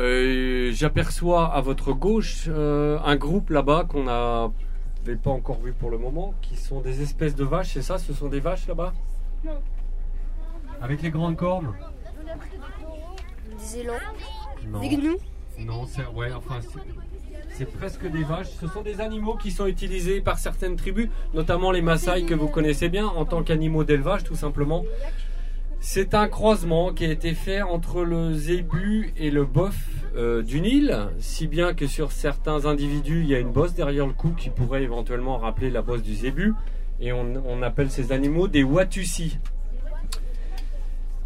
Euh, J'aperçois à votre gauche euh, un groupe là-bas qu'on n'avait pas encore vu pour le moment, qui sont des espèces de vaches, c'est ça? Ce sont des vaches là-bas? Non. Avec les grandes cornes? Des élans. Non. Des gnous. Non, c'est ouais, enfin c'est- c'est presque des vaches. Ce sont des animaux qui sont utilisés par certaines tribus, notamment les Maasai que vous connaissez bien, en tant qu'animaux d'élevage tout simplement. C'est un croisement qui a été fait entre le zébu et le boeuf euh, du Nil, si bien que sur certains individus, il y a une bosse derrière le cou qui pourrait éventuellement rappeler la bosse du zébu. Et on, on appelle ces animaux des Watusi.